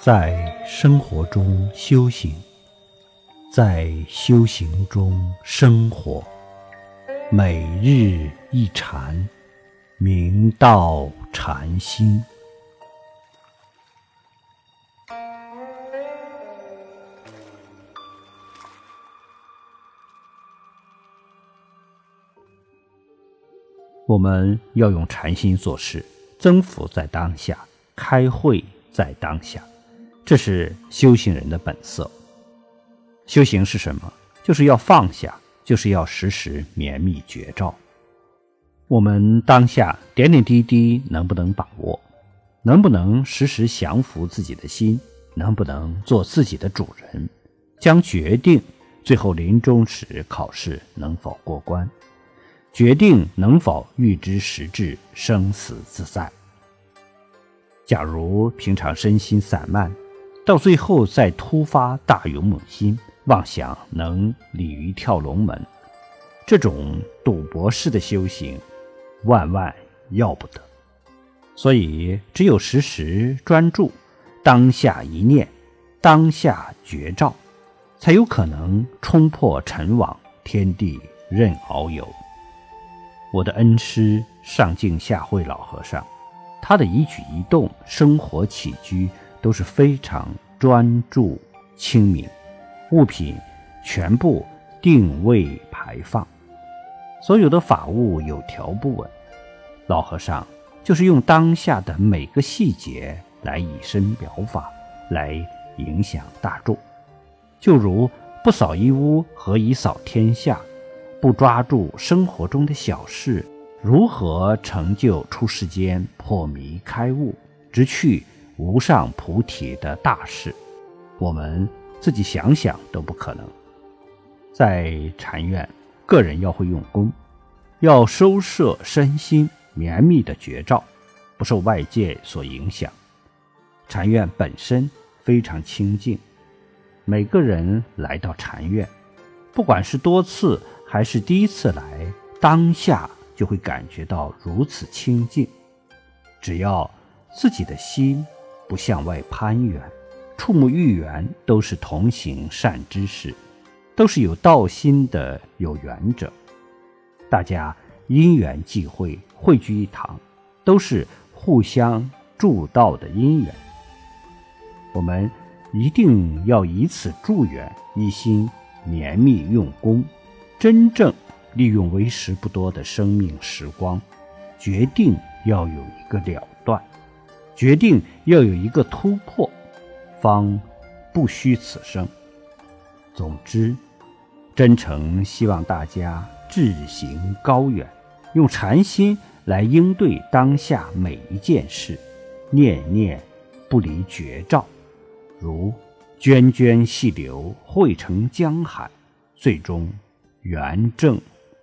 在生活中修行，在修行中生活，每日一禅，明道禅心。我们要用禅心做事，增福在当下，开会在当下，这是修行人的本色。修行是什么？就是要放下，就是要时时绵密绝照。我们当下点点滴滴能不能把握？能不能时时降服自己的心？能不能做自己的主人？将决定最后临终时考试能否过关？决定能否预知时至，生死自在。假如平常身心散漫，到最后再突发大勇猛心，妄想能鲤鱼跳龙门，这种赌博式的修行，万万要不得。所以，只有时时专注，当下一念，当下绝照，才有可能冲破尘网，天地任遨游。我的恩师上净下慧老和尚，他的一举一动、生活起居都是非常专注、清明，物品全部定位排放，所有的法物有条不紊。老和尚就是用当下的每个细节来以身表法，来影响大众。就如不扫一屋，何以扫天下？不抓住生活中的小事，如何成就出世间破迷开悟、直去无上菩提的大事？我们自己想想都不可能。在禅院，个人要会用功，要收摄身心绵密的绝照，不受外界所影响。禅院本身非常清净，每个人来到禅院，不管是多次。还是第一次来，当下就会感觉到如此清净。只要自己的心不向外攀缘，触目遇缘都是同行善知识，都是有道心的有缘者。大家因缘际会，汇聚一堂，都是互相助道的因缘。我们一定要以此助缘，一心绵密用功。真正利用为时不多的生命时光，决定要有一个了断，决定要有一个突破，方不虚此生。总之，真诚希望大家志行高远，用禅心来应对当下每一件事，念念不离绝照，如涓涓细流汇成江海，最终。圆正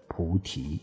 菩提。